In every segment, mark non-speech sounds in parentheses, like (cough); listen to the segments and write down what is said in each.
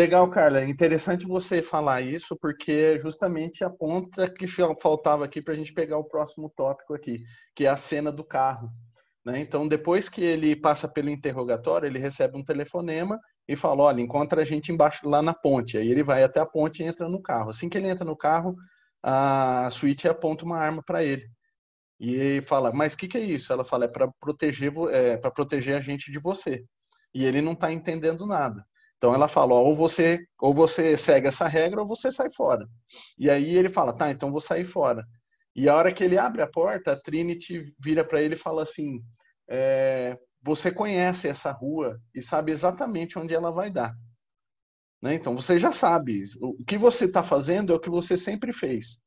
Legal, Carla. É interessante você falar isso, porque justamente a ponta que faltava aqui para a gente pegar o próximo tópico aqui, que é a cena do carro. Né? Então, depois que ele passa pelo interrogatório, ele recebe um telefonema e fala: olha, encontra a gente embaixo lá na ponte. Aí ele vai até a ponte e entra no carro. Assim que ele entra no carro, a suíte aponta uma arma para ele. E fala: mas o que, que, é isso? Ela fala: é para proteger, é, para proteger a gente de você. E ele não está entendendo nada. Então ela fala, ou você ou você segue essa regra ou você sai fora. E aí ele fala, tá, então vou sair fora. E a hora que ele abre a porta, a Trinity vira para ele e fala assim, é, você conhece essa rua e sabe exatamente onde ela vai dar. Né? Então você já sabe. O que você está fazendo é o que você sempre fez.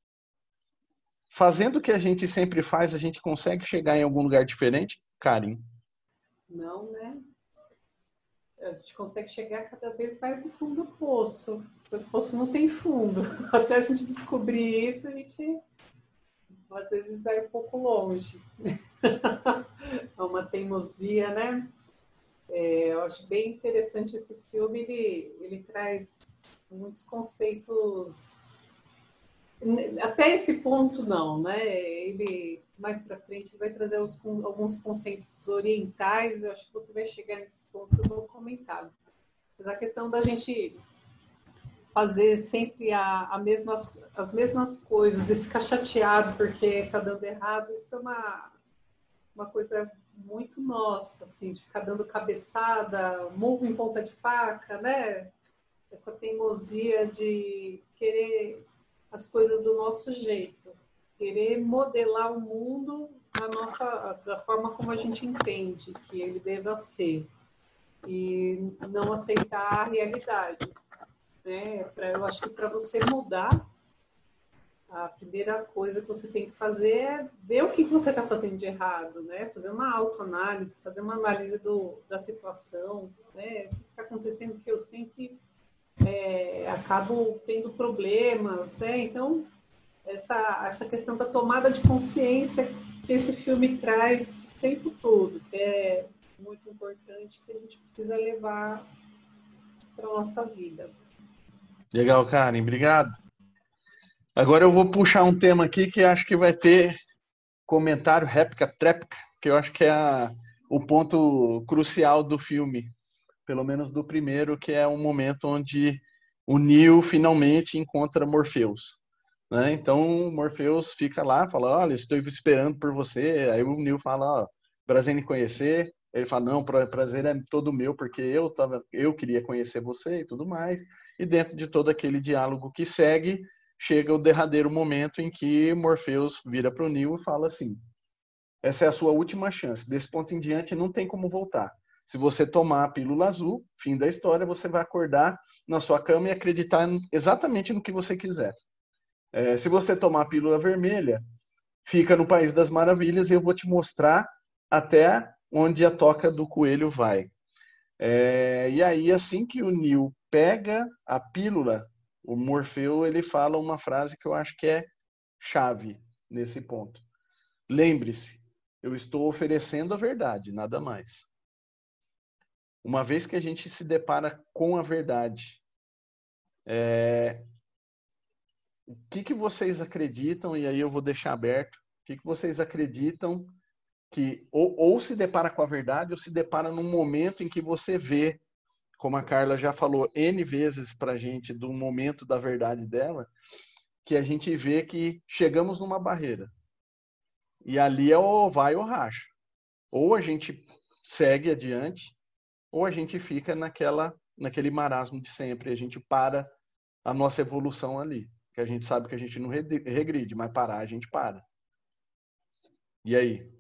Fazendo o que a gente sempre faz, a gente consegue chegar em algum lugar diferente, Karen? Não, né? A gente consegue chegar cada vez mais no fundo do poço. O poço não tem fundo. (laughs) Até a gente descobrir isso, a gente às vezes vai um pouco longe. (laughs) É uma teimosia, né? É, eu acho bem interessante esse filme. Ele, ele traz muitos conceitos. Até esse ponto, não, né? Ele mais para frente ele vai trazer os, alguns conceitos orientais. Eu acho que você vai chegar nesse ponto eu vou comentar. Mas a questão da gente fazer sempre a, a mesmas, as mesmas coisas e ficar chateado porque está dando errado, isso é uma, uma coisa muito nossa, assim, de ficar dando cabeçada, murro em ponta de faca, né? Essa teimosia de querer as coisas do nosso jeito querer modelar o mundo da nossa da forma como a gente entende que ele deva ser e não aceitar a realidade né para eu acho que para você mudar a primeira coisa que você tem que fazer é ver o que você está fazendo de errado, né? Fazer uma autoanálise, fazer uma análise do, da situação, né? O que está acontecendo que eu sempre é, acabo tendo problemas, né? Então, essa, essa questão da tomada de consciência que esse filme traz o tempo todo, que é muito importante, que a gente precisa levar para a nossa vida. Legal, Karen, obrigado. Agora eu vou puxar um tema aqui que acho que vai ter comentário, réplica, tréplica, que eu acho que é a, o ponto crucial do filme, pelo menos do primeiro, que é um momento onde o Neo finalmente encontra Morpheus. Né? Então Morpheus fica lá, fala, olha, estou esperando por você. Aí o Neil fala, ó, prazer em conhecer. Ele fala, não, prazer é todo meu, porque eu tava, eu queria conhecer você e tudo mais. E dentro de todo aquele diálogo que segue, chega o derradeiro momento em que Morpheus vira para o Neil e fala assim: essa é a sua última chance. Desse ponto em diante, não tem como voltar. Se você tomar a pílula azul, fim da história, você vai acordar na sua cama e acreditar exatamente no que você quiser. É, se você tomar a pílula vermelha, fica no País das Maravilhas e eu vou te mostrar até onde a toca do coelho vai. É, e aí, assim que o Neil pega a pílula, o Morfeu ele fala uma frase que eu acho que é chave nesse ponto. Lembre-se, eu estou oferecendo a verdade, nada mais. Uma vez que a gente se depara com a verdade, é, o que, que vocês acreditam, e aí eu vou deixar aberto, o que, que vocês acreditam que ou, ou se depara com a verdade ou se depara num momento em que você vê, como a Carla já falou N vezes para a gente do momento da verdade dela, que a gente vê que chegamos numa barreira. E ali é ou vai ou racha. Ou a gente segue adiante, ou a gente fica naquela naquele marasmo de sempre, a gente para a nossa evolução ali que a gente sabe que a gente não regride, mas parar a gente para. E aí?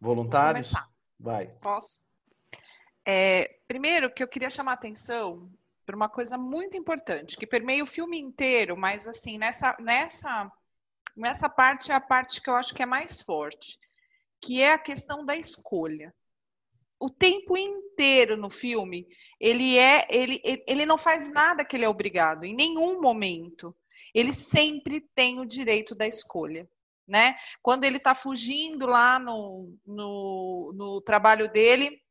Voluntários? Vai. Posso? É, primeiro, que eu queria chamar a atenção para uma coisa muito importante, que permeia o filme inteiro, mas assim, nessa, nessa, nessa parte é a parte que eu acho que é mais forte, que é a questão da escolha. O tempo inteiro no filme, ele é, ele, ele não faz nada que ele é obrigado, em nenhum momento. Ele sempre tem o direito da escolha. Né? Quando ele está fugindo lá no, no, no trabalho dele,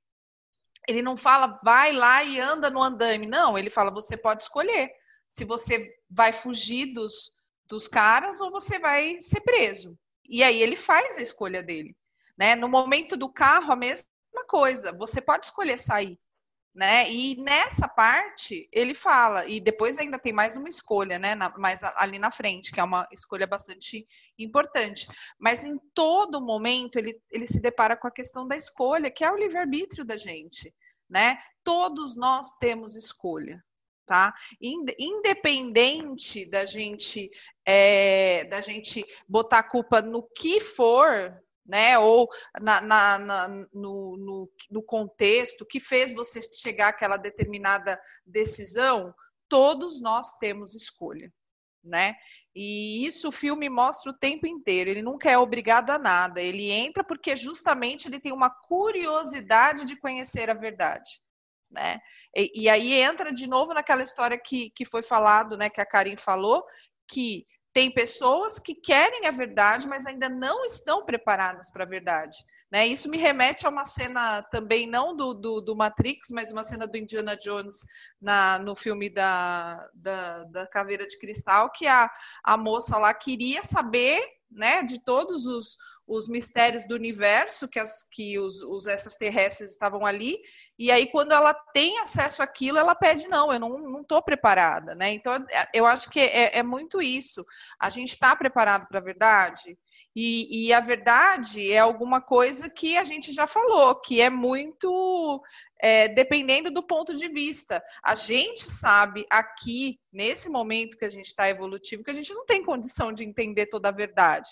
ele não fala vai lá e anda no andame. Não, ele fala você pode escolher se você vai fugir dos, dos caras ou você vai ser preso. E aí ele faz a escolha dele. Né? No momento do carro, a mesma coisa. Você pode escolher sair né? E nessa parte ele fala, e depois ainda tem mais uma escolha, né? Na, mais ali na frente, que é uma escolha bastante importante. Mas em todo momento ele, ele se depara com a questão da escolha, que é o livre-arbítrio da gente, né? Todos nós temos escolha. Tá? Independente da gente é, da gente botar a culpa no que for, né? Ou na, na, na, no, no, no contexto que fez você chegar àquela determinada decisão, todos nós temos escolha. Né? E isso o filme mostra o tempo inteiro. Ele nunca é obrigado a nada. Ele entra porque justamente ele tem uma curiosidade de conhecer a verdade. Né? E, e aí entra de novo naquela história que, que foi falado, né? Que a Karim falou, que tem pessoas que querem a verdade, mas ainda não estão preparadas para a verdade. Né? Isso me remete a uma cena também, não do, do, do Matrix, mas uma cena do Indiana Jones na, no filme da, da, da Caveira de Cristal, que a, a moça lá queria saber né, de todos os, os mistérios do universo, que, as, que os, os extraterrestres estavam ali, e aí quando ela tem acesso àquilo, ela pede, não, eu não estou preparada, né? Então, é, eu acho que é, é muito isso. A gente está preparado para a verdade? E, e, a verdade é alguma coisa que a gente já falou, que é muito é, dependendo do ponto de vista. A gente sabe aqui, nesse momento que a gente está evolutivo, que a gente não tem condição de entender toda a verdade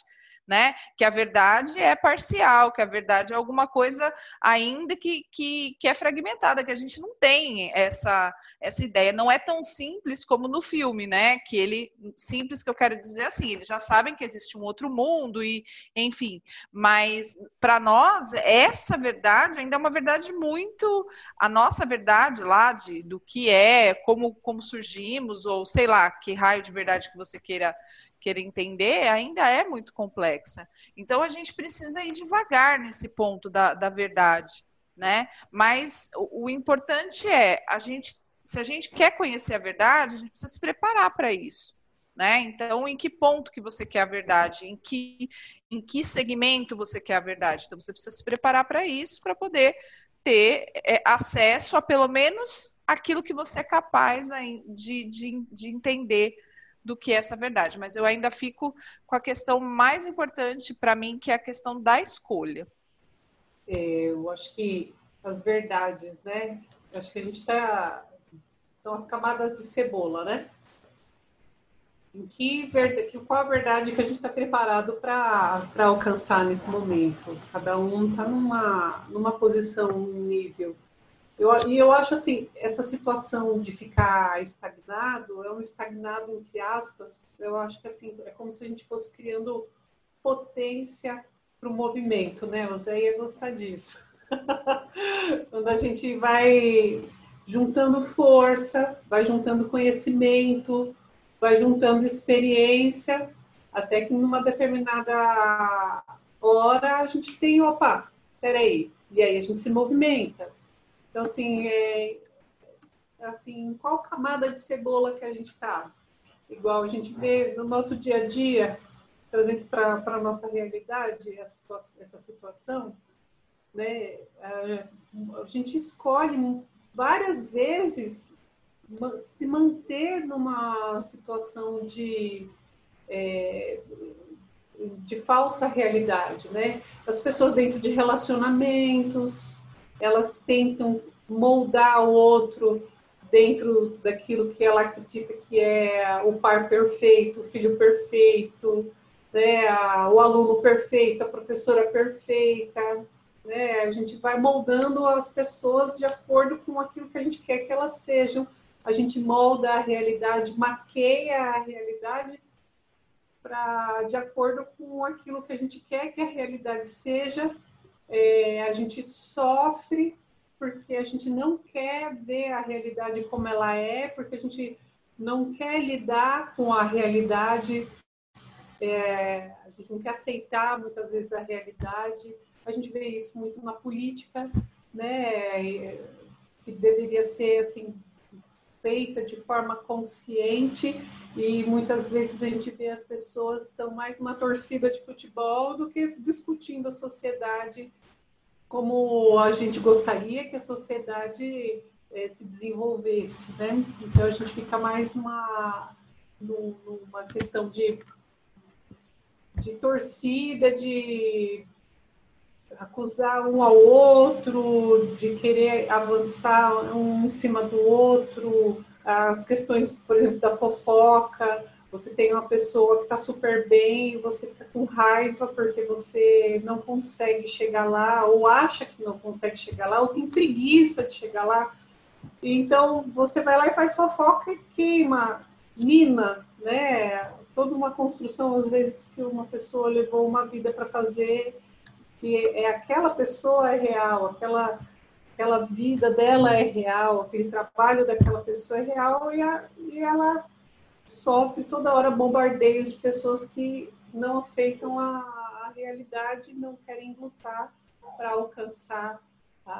né? Que a verdade é parcial, que a verdade é alguma coisa ainda que, que, que é fragmentada, que a gente não tem essa, essa ideia. Não é tão simples como no filme, né? Que ele, simples que eu quero dizer assim, eles já sabem que existe um outro mundo e, enfim. Mas para nós essa verdade ainda é uma verdade muito a nossa verdade lá de do que é, como como surgimos ou sei lá que raio de verdade que você queira querer entender, ainda é muito complexa. Então a gente precisa ir devagar nesse ponto da, da verdade, né? Mas o, o importante é a gente, se a gente quer conhecer a verdade, a gente precisa se preparar para isso. Né? Então, em que ponto que você quer a verdade? Em que, em que segmento você quer a verdade? Então, você precisa se preparar para isso, para poder ter é, acesso a pelo menos aquilo que você é capaz de, de, de entender do que essa verdade, mas eu ainda fico com a questão mais importante para mim, que é a questão da escolha. É, eu acho que as verdades, né? Eu acho que a gente está. São as camadas de cebola, né? Em que verdade, qual a verdade que a gente está preparado para alcançar nesse momento? Cada um está numa, numa posição, num nível. Eu, e eu acho assim, essa situação de ficar estagnado, é um estagnado entre aspas, eu acho que assim, é como se a gente fosse criando potência para o movimento, né? O Zé ia gostar disso. (laughs) Quando a gente vai juntando força, vai juntando conhecimento, vai juntando experiência, até que numa determinada hora a gente tem, opa, peraí, e aí a gente se movimenta. Então, assim, é, assim, qual camada de cebola que a gente está? Igual a gente vê no nosso dia a dia, trazendo para a nossa realidade essa, situação, né? A gente escolhe várias vezes se manter numa situação de, é, de falsa realidade, né? As pessoas dentro de relacionamentos, elas tentam moldar o outro dentro daquilo que ela acredita que é o par perfeito, o filho perfeito, né, o aluno perfeito, a professora perfeita, né? A gente vai moldando as pessoas de acordo com aquilo que a gente quer que elas sejam. A gente molda a realidade, maqueia a realidade de acordo com aquilo que a gente quer que a realidade seja é, a gente sofre porque a gente não quer ver a realidade como ela é, porque a gente não quer lidar com a realidade, é, a gente não quer aceitar muitas vezes a realidade. A gente vê isso muito na política, né? que deveria ser assim feita de forma consciente e muitas vezes a gente vê as pessoas estão mais numa torcida de futebol do que discutindo a sociedade como a gente gostaria que a sociedade é, se desenvolvesse, né? Então a gente fica mais numa, numa questão de, de torcida, de acusar um ao outro, de querer avançar um em cima do outro, as questões, por exemplo, da fofoca. Você tem uma pessoa que está super bem, você fica com raiva porque você não consegue chegar lá, ou acha que não consegue chegar lá, ou tem preguiça de chegar lá. Então, você vai lá e faz fofoca e queima, mina, né? Toda uma construção, às vezes, que uma pessoa levou uma vida para fazer que é aquela pessoa é real, aquela, aquela vida dela é real, aquele trabalho daquela pessoa é real e, a, e ela sofre toda hora bombardeios de pessoas que não aceitam a, a realidade, não querem lutar para alcançar a,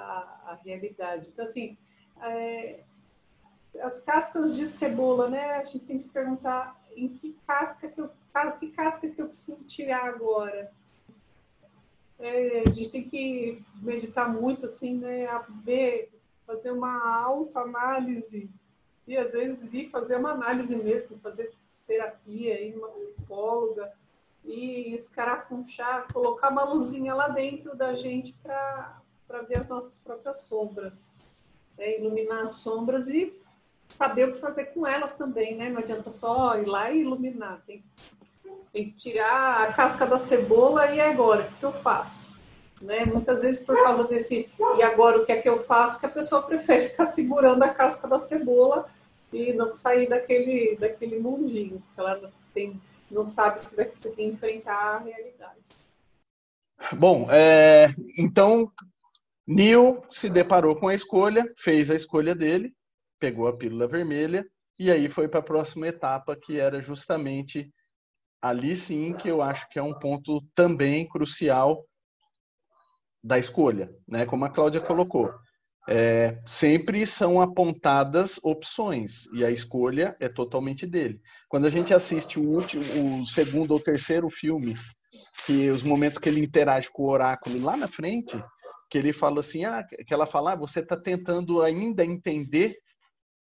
a, realidade. Então, assim, é, as cascas de cebola, né? A gente tem que se perguntar em que casca que eu, que casca que eu preciso tirar agora é, a gente tem que meditar muito, assim, né? A ver, fazer uma autoanálise e às vezes ir fazer uma análise mesmo, fazer terapia, ir numa psicóloga e escarafunchar, colocar uma luzinha lá dentro da gente para ver as nossas próprias sombras, né? iluminar as sombras e saber o que fazer com elas também, né? Não adianta só ir lá e iluminar, tem tem que tirar a casca da cebola e agora, o que eu faço? Né? Muitas vezes por causa desse e agora o que é que eu faço, que a pessoa (laughs) prefere ficar segurando a casca da cebola e não sair daquele, daquele mundinho, ela não, tem, não sabe se vai conseguir enfrentar a realidade. Bom, é, então Neil se deparou com a escolha, fez a escolha dele, pegou a pílula vermelha e aí foi para a próxima etapa, que era justamente ali sim que eu acho que é um ponto também crucial da escolha, né? Como a Cláudia colocou. É, sempre são apontadas opções e a escolha é totalmente dele. Quando a gente assiste o, último, o segundo ou terceiro filme, que os momentos que ele interage com o oráculo lá na frente, que ele fala assim, ah, que ela fala, ah, você está tentando ainda entender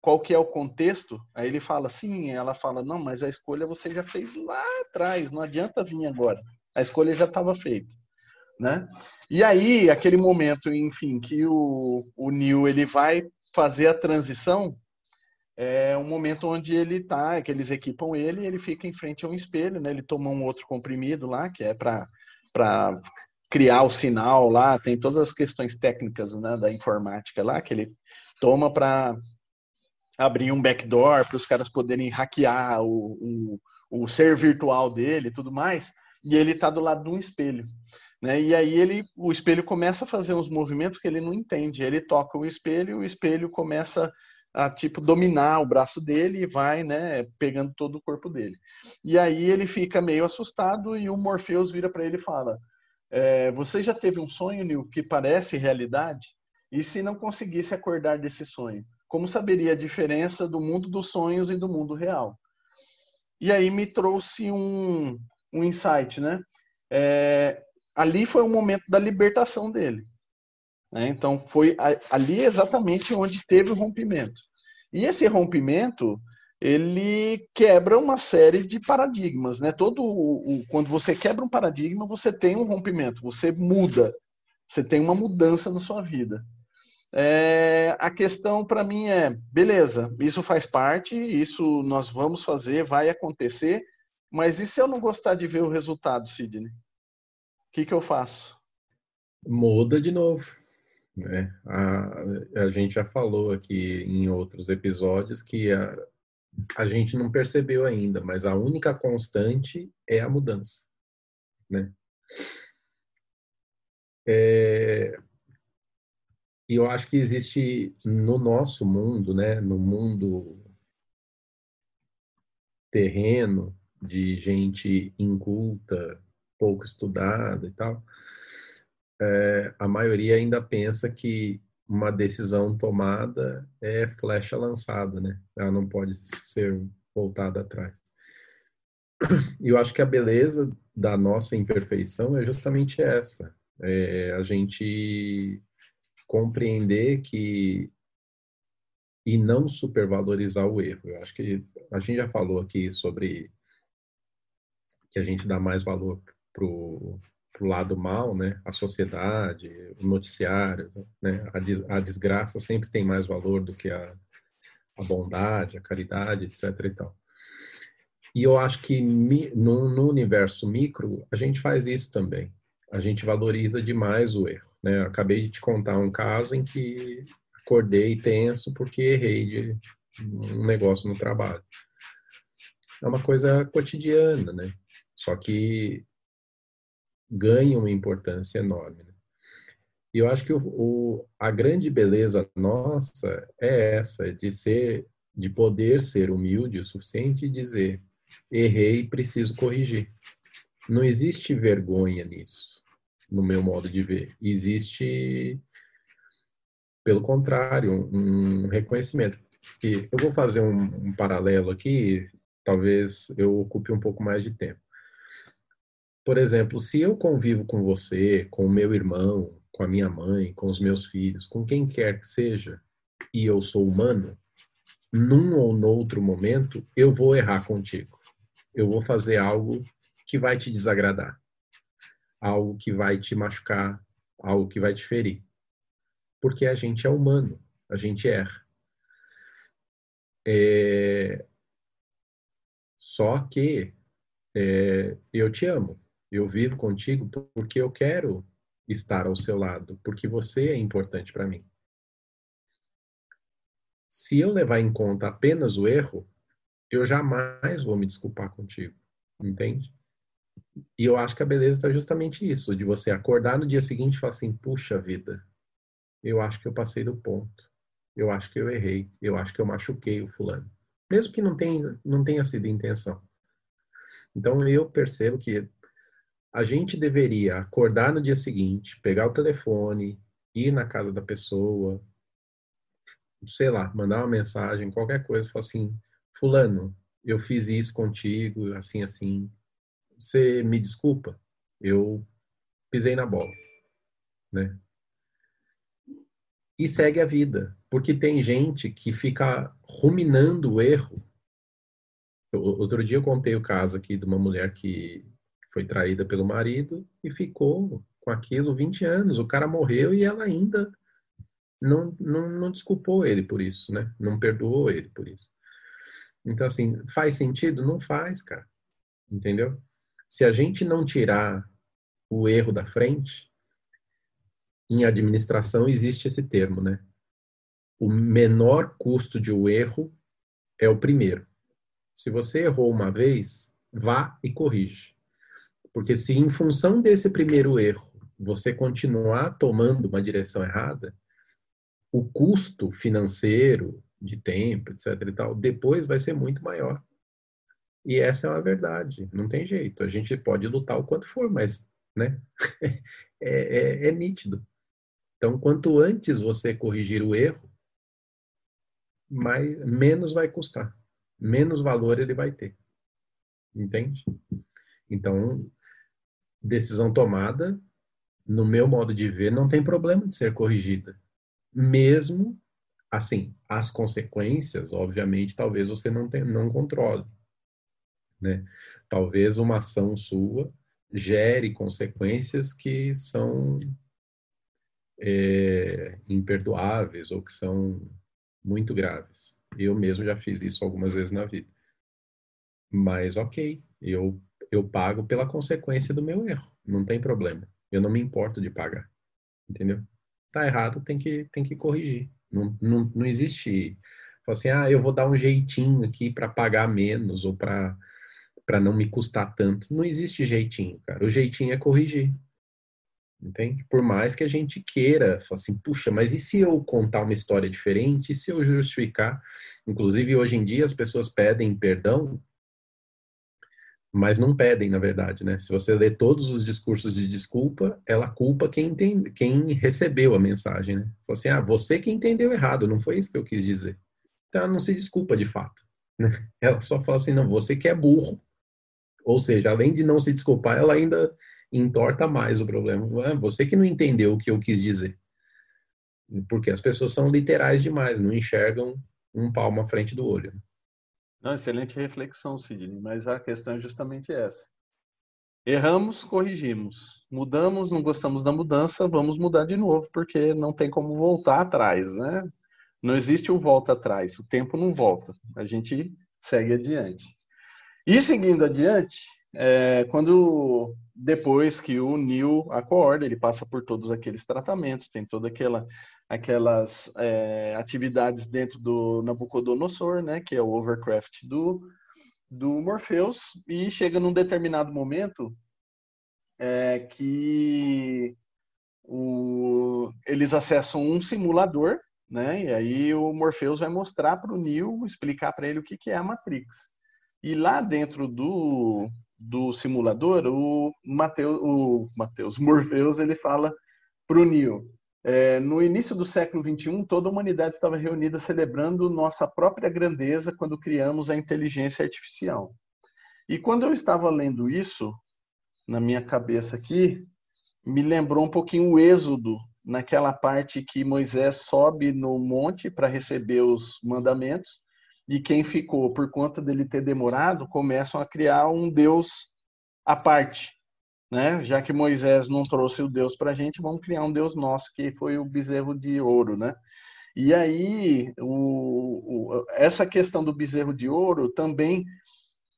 qual que é o contexto? Aí ele fala, sim, ela fala, não, mas a escolha você já fez lá atrás, não adianta vir agora. A escolha já estava feita, né? E aí, aquele momento, enfim, que o, o Neil ele vai fazer a transição, é um momento onde ele tá, que eles equipam ele, ele fica em frente a um espelho, né? Ele toma um outro comprimido lá, que é para para criar o sinal lá, tem todas as questões técnicas né, da informática lá que ele toma para abrir um backdoor para os caras poderem hackear o, o, o ser virtual dele e tudo mais, e ele está do lado de um espelho. Né? E aí ele, o espelho começa a fazer uns movimentos que ele não entende. Ele toca o espelho, o espelho começa a tipo dominar o braço dele e vai, né, pegando todo o corpo dele. E aí ele fica meio assustado e o Morpheus vira para ele e fala: é, "Você já teve um sonho, Neil, que parece realidade? E se não conseguisse acordar desse sonho, como saberia a diferença do mundo dos sonhos e do mundo real? E aí me trouxe um, um insight, né? É, ali foi o momento da libertação dele. Né? Então foi ali exatamente onde teve o rompimento. E esse rompimento ele quebra uma série de paradigmas, né? Todo o, quando você quebra um paradigma, você tem um rompimento, você muda, você tem uma mudança na sua vida. É, a questão para mim é, beleza, isso faz parte, isso nós vamos fazer, vai acontecer, mas e se eu não gostar de ver o resultado, Sidney? O que, que eu faço? Muda de novo. Né? A, a gente já falou aqui em outros episódios que a, a gente não percebeu ainda, mas a única constante é a mudança. Né? É, e eu acho que existe no nosso mundo, né, no mundo terreno de gente inculta, pouco estudada e tal, é, a maioria ainda pensa que uma decisão tomada é flecha lançada, né? Ela não pode ser voltada atrás. E eu acho que a beleza da nossa imperfeição é justamente essa. É a gente compreender que e não supervalorizar o erro. Eu acho que a gente já falou aqui sobre que a gente dá mais valor pro pro lado mal, né? A sociedade, o noticiário, né? A, des, a desgraça sempre tem mais valor do que a, a bondade, a caridade, etc. E tal. E eu acho que no, no, universo micro a gente faz isso também. A gente valoriza demais o erro. Né? Acabei de te contar um caso em que acordei tenso porque errei de um negócio no trabalho. É uma coisa cotidiana, né? Só que ganha uma importância enorme. Né? E eu acho que o, o, a grande beleza nossa é essa, de ser, de poder ser humilde o suficiente e dizer errei, preciso corrigir. Não existe vergonha nisso, no meu modo de ver. Existe, pelo contrário, um reconhecimento. E eu vou fazer um, um paralelo aqui, talvez eu ocupe um pouco mais de tempo. Por exemplo, se eu convivo com você, com o meu irmão, com a minha mãe, com os meus filhos, com quem quer que seja, e eu sou humano, num ou noutro momento eu vou errar contigo eu vou fazer algo que vai te desagradar, algo que vai te machucar, algo que vai te ferir. Porque a gente é humano, a gente erra. É... Só que é... eu te amo, eu vivo contigo porque eu quero estar ao seu lado, porque você é importante para mim. Se eu levar em conta apenas o erro, eu jamais vou me desculpar contigo, entende? E eu acho que a beleza está justamente isso, de você acordar no dia seguinte e falar assim, puxa vida, eu acho que eu passei do ponto, eu acho que eu errei, eu acho que eu machuquei o fulano, mesmo que não tenha, não tenha sido intenção. Então eu percebo que a gente deveria acordar no dia seguinte, pegar o telefone, ir na casa da pessoa, sei lá, mandar uma mensagem, qualquer coisa, falar assim, fulano, eu fiz isso contigo, assim, assim. Você me desculpa? Eu pisei na bola, né? E segue a vida, porque tem gente que fica ruminando o erro. Outro dia eu contei o caso aqui de uma mulher que foi traída pelo marido e ficou com aquilo 20 anos. O cara morreu e ela ainda não, não, não desculpou ele por isso, né? Não perdoou ele por isso. Então, assim, faz sentido? Não faz, cara. Entendeu? Se a gente não tirar o erro da frente, em administração existe esse termo, né? O menor custo de um erro é o primeiro. Se você errou uma vez, vá e corrige. Porque se em função desse primeiro erro você continuar tomando uma direção errada, o custo financeiro, de tempo, etc e tal, depois vai ser muito maior. E essa é uma verdade, não tem jeito. A gente pode lutar o quanto for, mas, né, (laughs) é, é, é nítido. Então, quanto antes você corrigir o erro, mais, menos vai custar, menos valor ele vai ter. Entende? Então, decisão tomada, no meu modo de ver, não tem problema de ser corrigida, mesmo assim, as consequências, obviamente, talvez você não, tenha, não controle. Né? Talvez uma ação sua gere consequências que são é, imperdoáveis ou que são muito graves. Eu mesmo já fiz isso algumas vezes na vida. Mas ok, eu, eu pago pela consequência do meu erro, não tem problema. Eu não me importo de pagar, entendeu? Tá errado, tem que, tem que corrigir. Não, não, não existe assim, ah, eu vou dar um jeitinho aqui para pagar menos ou para para não me custar tanto. Não existe jeitinho, cara. O jeitinho é corrigir. Entende? Por mais que a gente queira, assim, puxa, mas e se eu contar uma história diferente? E se eu justificar? Inclusive, hoje em dia, as pessoas pedem perdão, mas não pedem, na verdade, né? Se você lê todos os discursos de desculpa, ela culpa quem, entende, quem recebeu a mensagem, né? Fala assim, ah, você que entendeu errado, não foi isso que eu quis dizer. Então ela não se desculpa de fato. Né? (laughs) Ela só fala assim, não, você que é burro. Ou seja, além de não se desculpar, ela ainda entorta mais o problema. Ah, você que não entendeu o que eu quis dizer. Porque as pessoas são literais demais, não enxergam um palmo à frente do olho. Não, excelente reflexão, Sidney, mas a questão é justamente essa. Erramos, corrigimos. Mudamos, não gostamos da mudança, vamos mudar de novo, porque não tem como voltar atrás, né? Não existe o volta atrás, o tempo não volta. A gente segue adiante. E seguindo adiante, é, quando depois que o Neil acorda, ele passa por todos aqueles tratamentos, tem toda aquela aquelas é, atividades dentro do Nabucodonosor, né, que é o overcraft do do Morpheus, e chega num determinado momento é, que o, eles acessam um simulador, né, e aí o Morpheus vai mostrar para o Neo, explicar para ele o que, que é a Matrix. E lá dentro do, do simulador, o Mateus, o Mateus Morpheus, ele fala para o Neo, é, no início do século XXI, toda a humanidade estava reunida celebrando nossa própria grandeza quando criamos a inteligência artificial. E quando eu estava lendo isso, na minha cabeça aqui, me lembrou um pouquinho o Êxodo, naquela parte que Moisés sobe no monte para receber os mandamentos, e quem ficou por conta dele ter demorado começam a criar um Deus à parte, né? Já que Moisés não trouxe o Deus para a gente, vamos criar um Deus nosso que foi o bezerro de ouro, né? E aí o, o, essa questão do bezerro de ouro também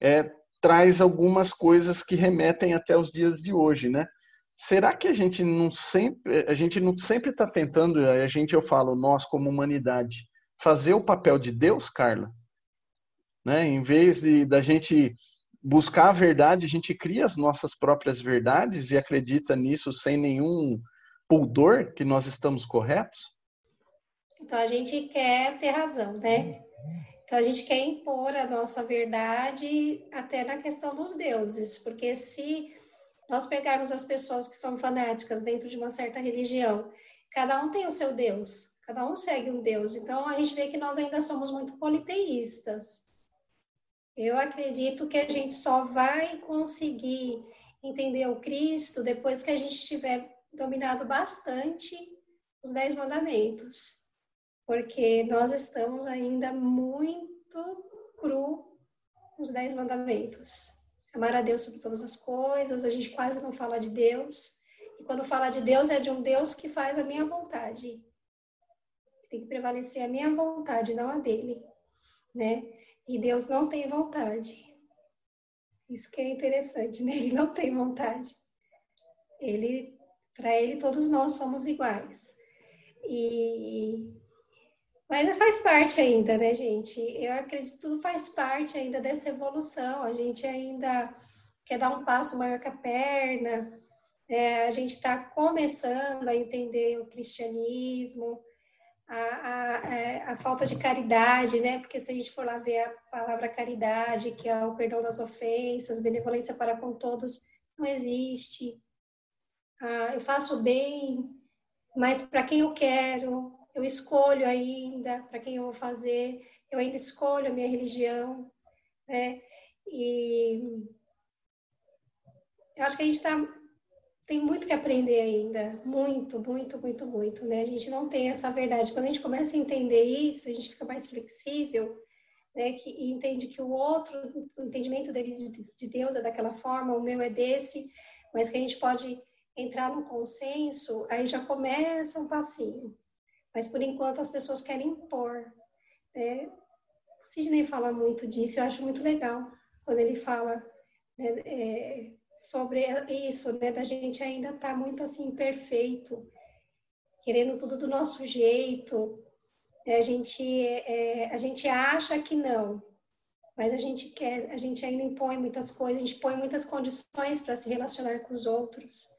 é, traz algumas coisas que remetem até os dias de hoje, né? Será que a gente não sempre a gente não sempre está tentando a gente eu falo nós como humanidade fazer o papel de Deus, Carla? Né? Em vez de da gente buscar a verdade, a gente cria as nossas próprias verdades e acredita nisso sem nenhum pudor que nós estamos corretos? Então a gente quer ter razão, né? Então a gente quer impor a nossa verdade até na questão dos deuses, porque se nós pegarmos as pessoas que são fanáticas dentro de uma certa religião, cada um tem o seu Deus, cada um segue um Deus. Então a gente vê que nós ainda somos muito politeístas. Eu acredito que a gente só vai conseguir entender o Cristo depois que a gente tiver dominado bastante os Dez Mandamentos, porque nós estamos ainda muito cru nos Dez Mandamentos. Amar a Deus sobre todas as coisas, a gente quase não fala de Deus. E quando fala de Deus, é de um Deus que faz a minha vontade. Tem que prevalecer a minha vontade, não a dele, né? E Deus não tem vontade. Isso que é interessante, né? (laughs) Ele não tem vontade. Ele, para ele, todos nós somos iguais. E mas faz parte ainda, né, gente? Eu acredito que tudo faz parte ainda dessa evolução. A gente ainda quer dar um passo maior que a perna. É, a gente está começando a entender o cristianismo a, a, é, a, falta de caridade, né? Porque se a gente for lá ver a palavra caridade, que é o perdão das ofensas, benevolência para com todos, não existe. Ah, eu faço bem, mas para quem eu quero, eu escolho ainda para quem eu vou fazer, eu ainda escolho a minha religião, né? E eu acho que a gente está tem muito que aprender ainda, muito, muito, muito, muito, né? A gente não tem essa verdade. Quando a gente começa a entender isso, a gente fica mais flexível, né? Que, e entende que o outro, o entendimento dele de, de Deus é daquela forma, o meu é desse, mas que a gente pode entrar no consenso, aí já começa um passinho. Mas por enquanto as pessoas querem impor. Né? O Sidney fala muito disso, eu acho muito legal quando ele fala né, é, sobre isso, né, da gente ainda estar tá muito assim imperfeito, querendo tudo do nosso jeito. É, a gente, é, a gente acha que não, mas a gente quer, a gente ainda impõe muitas coisas, a gente põe muitas condições para se relacionar com os outros.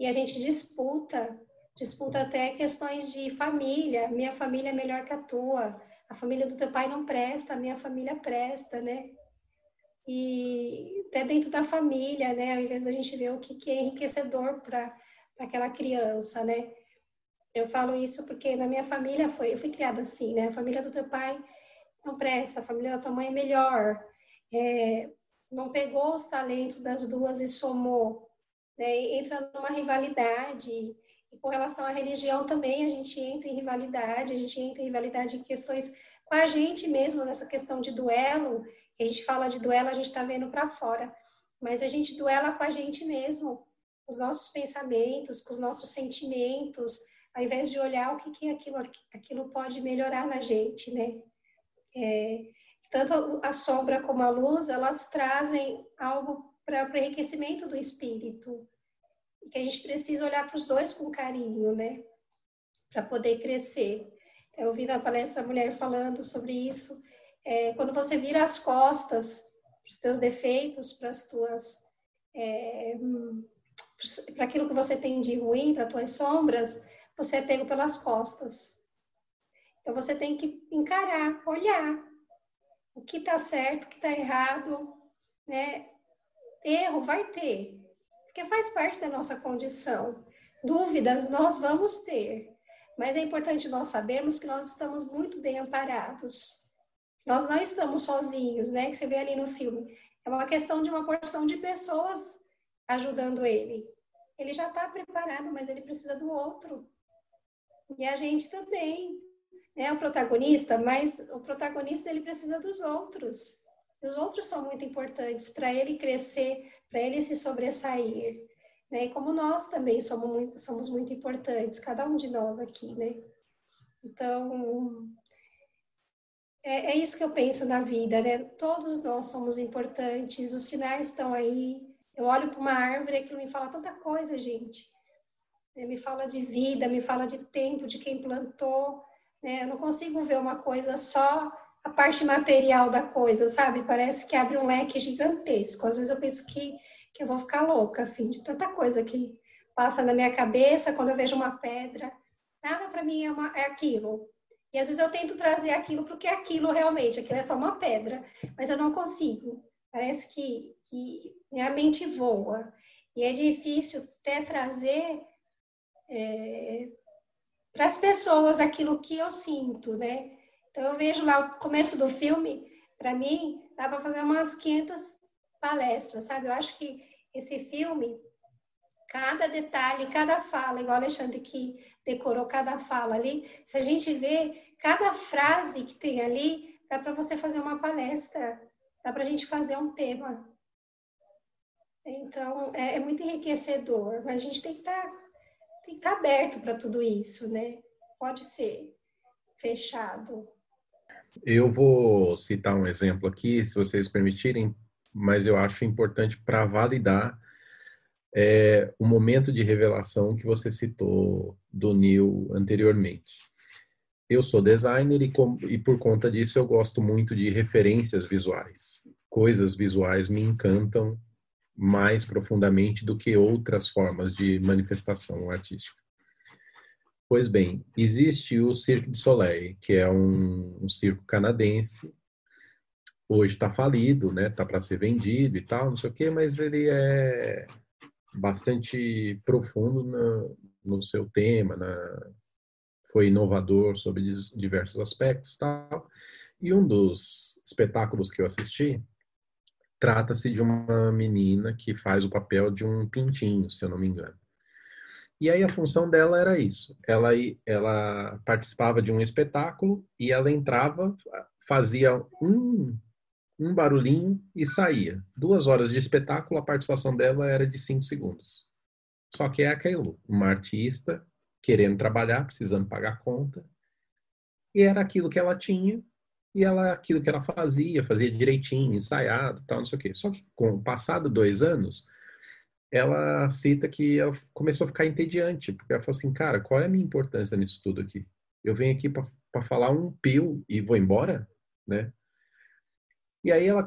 E a gente disputa, disputa até questões de família. Minha família é melhor que a tua. A família do teu pai não presta, a minha família presta, né? E até dentro da família, né? Ao invés da gente ver o que, que é enriquecedor para aquela criança, né? Eu falo isso porque na minha família foi, eu fui criada assim, né? A família do teu pai não presta, a família da tua mãe é melhor. É, não pegou os talentos das duas e somou. Né? Entra numa rivalidade. E com relação à religião também, a gente entra em rivalidade, a gente entra em rivalidade em questões com a gente mesmo, nessa questão de duelo. A gente fala de duelo, a gente está vendo para fora. Mas a gente duela com a gente mesmo, com os nossos pensamentos, com os nossos sentimentos, ao invés de olhar o que, que aquilo, aquilo pode melhorar na gente, né? É, tanto a sombra como a luz, elas trazem algo para o enriquecimento do espírito. E que a gente precisa olhar para os dois com carinho, né? Para poder crescer. Eu ouvi na palestra a mulher falando sobre isso. É, quando você vira as costas para os teus defeitos, para as tuas. É, para aquilo que você tem de ruim, para as tuas sombras, você é pego pelas costas. Então você tem que encarar, olhar o que está certo, o que está errado, né? Erro vai ter, porque faz parte da nossa condição. Dúvidas nós vamos ter, mas é importante nós sabermos que nós estamos muito bem amparados. Nós não estamos sozinhos, né? Que você vê ali no filme. É uma questão de uma porção de pessoas ajudando ele. Ele já está preparado, mas ele precisa do outro. E a gente também é o protagonista, mas o protagonista ele precisa dos outros. Os outros são muito importantes para ele crescer, para ele se sobressair. Né? Como nós também somos muito, somos muito importantes, cada um de nós aqui, né? Então, é, é isso que eu penso na vida, né? Todos nós somos importantes, os sinais estão aí. Eu olho para uma árvore e aquilo me fala tanta coisa, gente. É, me fala de vida, me fala de tempo, de quem plantou. Né? Eu não consigo ver uma coisa só a parte material da coisa, sabe? Parece que abre um leque gigantesco. Às vezes eu penso que, que eu vou ficar louca, assim, de tanta coisa que passa na minha cabeça quando eu vejo uma pedra. Nada para mim é, uma, é aquilo. E às vezes eu tento trazer aquilo porque é aquilo realmente, aquilo é só uma pedra, mas eu não consigo. Parece que, que minha mente voa. E é difícil até trazer é, para as pessoas aquilo que eu sinto, né? Então eu vejo lá o começo do filme, para mim, dá para fazer umas 500 palestras, sabe? Eu acho que esse filme, cada detalhe, cada fala, igual Alexandre que decorou cada fala ali, se a gente vê cada frase que tem ali, dá para você fazer uma palestra, dá para a gente fazer um tema. Então, é, é muito enriquecedor, mas a gente tem que tá estar aberto para tudo isso, né? Pode ser fechado. Eu vou citar um exemplo aqui, se vocês permitirem, mas eu acho importante para validar é, o momento de revelação que você citou do Neil anteriormente. Eu sou designer e, com, e por conta disso eu gosto muito de referências visuais. Coisas visuais me encantam mais profundamente do que outras formas de manifestação artística. Pois bem, existe o Cirque du Soleil, que é um, um circo canadense. Hoje está falido, né? Tá para ser vendido e tal, não sei o quê, mas ele é bastante profundo no, no seu tema, na, foi inovador sobre diversos aspectos, tal. E um dos espetáculos que eu assisti trata-se de uma menina que faz o papel de um pintinho, se eu não me engano. E aí a função dela era isso. Ela, ela participava de um espetáculo e ela entrava, fazia um, um barulhinho e saía. Duas horas de espetáculo, a participação dela era de cinco segundos. Só que é aquilo, uma artista querendo trabalhar, precisando pagar conta. E era aquilo que ela tinha e ela aquilo que ela fazia, fazia direitinho, ensaiado, tal, não sei o quê. Só que com o passado dois anos, ela cita que ela começou a ficar entediante, porque ela falou assim, cara, qual é a minha importância nisso tudo aqui? Eu venho aqui para falar um pio e vou embora, né? E aí ela,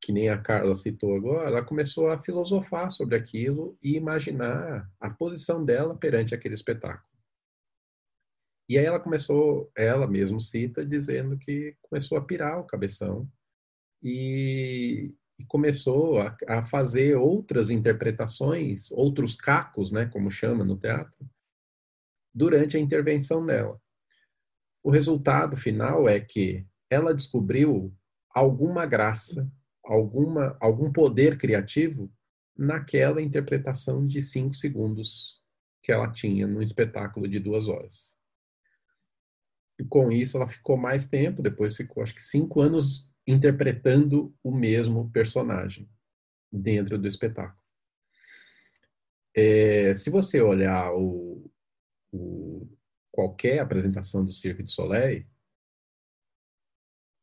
que nem a Carla citou agora, ela começou a filosofar sobre aquilo e imaginar a posição dela perante aquele espetáculo. E aí ela começou, ela mesmo cita, dizendo que começou a pirar o cabeção e, e começou a, a, fazer outras interpretações, outros cacos, né, como chama no teatro, durante a intervenção dela. O resultado final é que ela descobriu alguma graça, alguma, algum poder criativo naquela interpretação de cinco segundos que ela tinha num espetáculo de duas horas. E com isso ela ficou mais tempo, depois ficou acho que cinco anos interpretando o mesmo personagem dentro do espetáculo. É, se você olhar o, o, qualquer apresentação do Cirque du Soleil,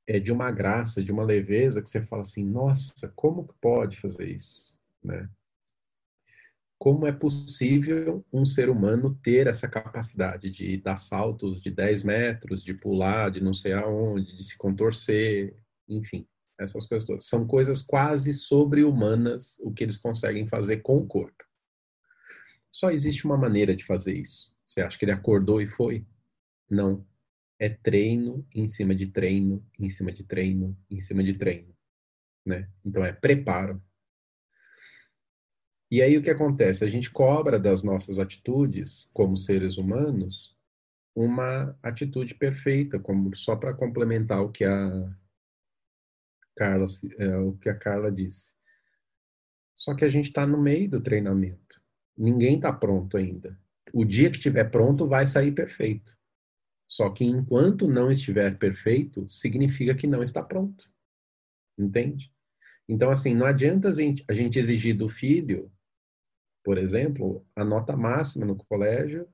é de uma graça, de uma leveza que você fala assim, nossa, como que pode fazer isso, né? Como é possível um ser humano ter essa capacidade de dar saltos de 10 metros, de pular de não sei aonde, de se contorcer, enfim, essas coisas todas. São coisas quase sobre-humanas o que eles conseguem fazer com o corpo. Só existe uma maneira de fazer isso. Você acha que ele acordou e foi? Não. É treino em cima de treino, em cima de treino, em cima de treino. Né? Então é preparo. E aí o que acontece? A gente cobra das nossas atitudes como seres humanos uma atitude perfeita, como só para complementar o que a Carla, é, o que a Carla disse. Só que a gente está no meio do treinamento. Ninguém está pronto ainda. O dia que estiver pronto vai sair perfeito. Só que enquanto não estiver perfeito, significa que não está pronto. Entende? Então, assim, não adianta a gente, exigir do filho, por exemplo, a nota máxima no colégio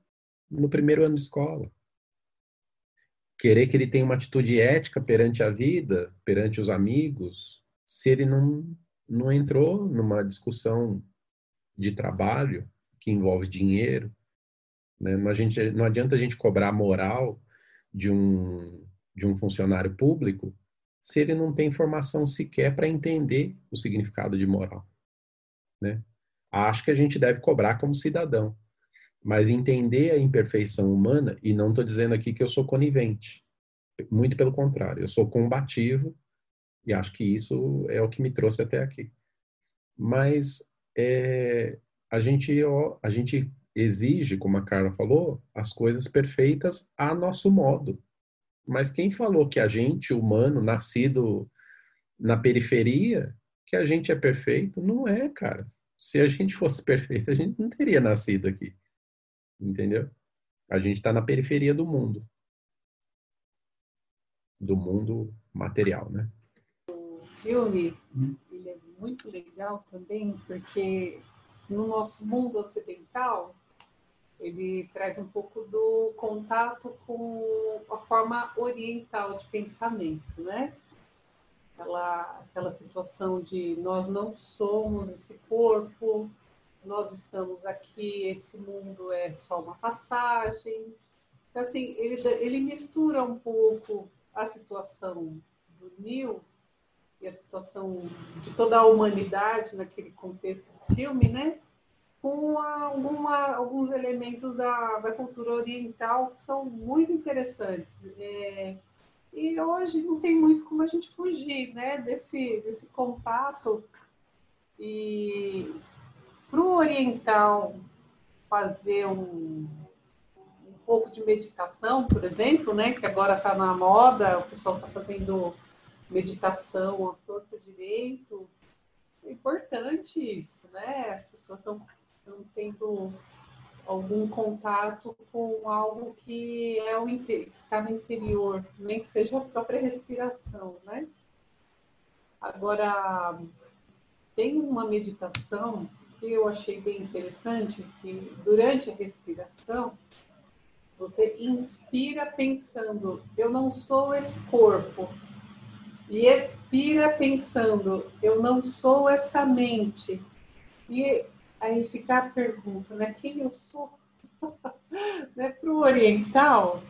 no primeiro ano de escola querer que ele tenha uma atitude ética perante a vida, perante os amigos, se ele não, não entrou numa discussão de trabalho que envolve dinheiro. Né? Não, a gente, não adianta a gente cobrar moral de um, de um funcionário público se ele não tem formação sequer para entender o significado de moral. Né? Acho que a gente deve cobrar como cidadão mas entender a imperfeição humana, e não estou dizendo aqui que eu sou conivente, muito pelo contrário, eu sou combativo, e acho que isso é o que me trouxe até aqui. Mas é, a, gente, a gente exige, como a Carla falou, as coisas perfeitas a nosso modo. Mas quem falou que a gente, humano, nascido na periferia, que a gente é perfeito? Não é, cara. Se a gente fosse perfeito, a gente não teria nascido aqui entendeu? A gente está na periferia do mundo, do mundo material, né? O filme ele é muito legal também porque no nosso mundo ocidental ele traz um pouco do contato com a forma oriental de pensamento, né? Aquela, aquela situação de nós não somos esse corpo, nós estamos aqui, esse mundo é só uma passagem. Assim, ele, ele mistura um pouco a situação do Neil e a situação de toda a humanidade naquele contexto do filme, né? Com alguma, alguns elementos da, da cultura oriental que são muito interessantes. É, e hoje não tem muito como a gente fugir né, desse, desse contato e para o oriental fazer um, um pouco de meditação, por exemplo, né, que agora está na moda, o pessoal está fazendo meditação a torto direito, é importante isso, né? As pessoas estão tendo algum contato com algo que é o que está no interior, nem que seja a própria respiração, né? Agora tem uma meditação que eu achei bem interessante, que durante a respiração, você inspira pensando, eu não sou esse corpo, e expira pensando, eu não sou essa mente. E aí fica a pergunta, né? Quem eu sou? (laughs) né? Para o oriental,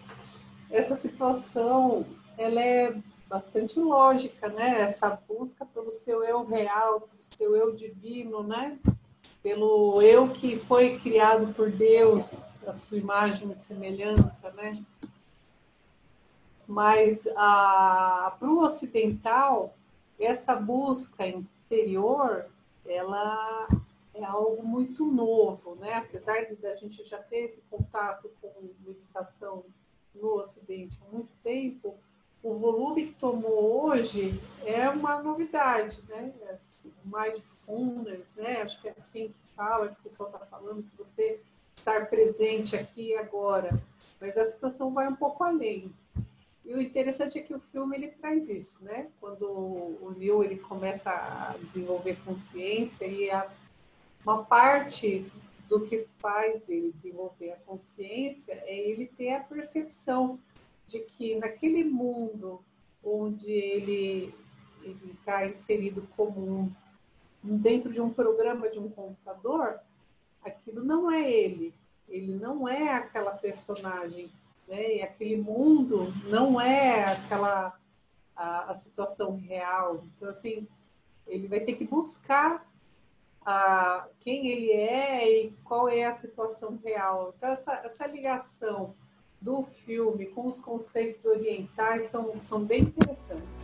essa situação ela é bastante lógica, né? Essa busca pelo seu eu real, pelo seu eu divino, né? pelo eu que foi criado por Deus, a sua imagem e semelhança, né? Mas para o ocidental, essa busca interior, ela é algo muito novo, né? Apesar de a gente já ter esse contato com meditação no Ocidente há muito tempo, o volume que tomou hoje é uma novidade, né? Assim, mindfulness, né? Acho que é assim que fala, que o pessoal está falando, que você estar presente aqui e agora. Mas a situação vai um pouco além. E o interessante é que o filme ele traz isso, né? Quando o Neil ele começa a desenvolver consciência e a, uma parte do que faz ele desenvolver a consciência é ele ter a percepção de que naquele mundo onde ele está inserido como um, dentro de um programa de um computador, aquilo não é ele, ele não é aquela personagem, né? E aquele mundo não é aquela a, a situação real. Então assim, ele vai ter que buscar a, quem ele é e qual é a situação real. Então essa, essa ligação do filme com os conceitos orientais são, são bem interessantes.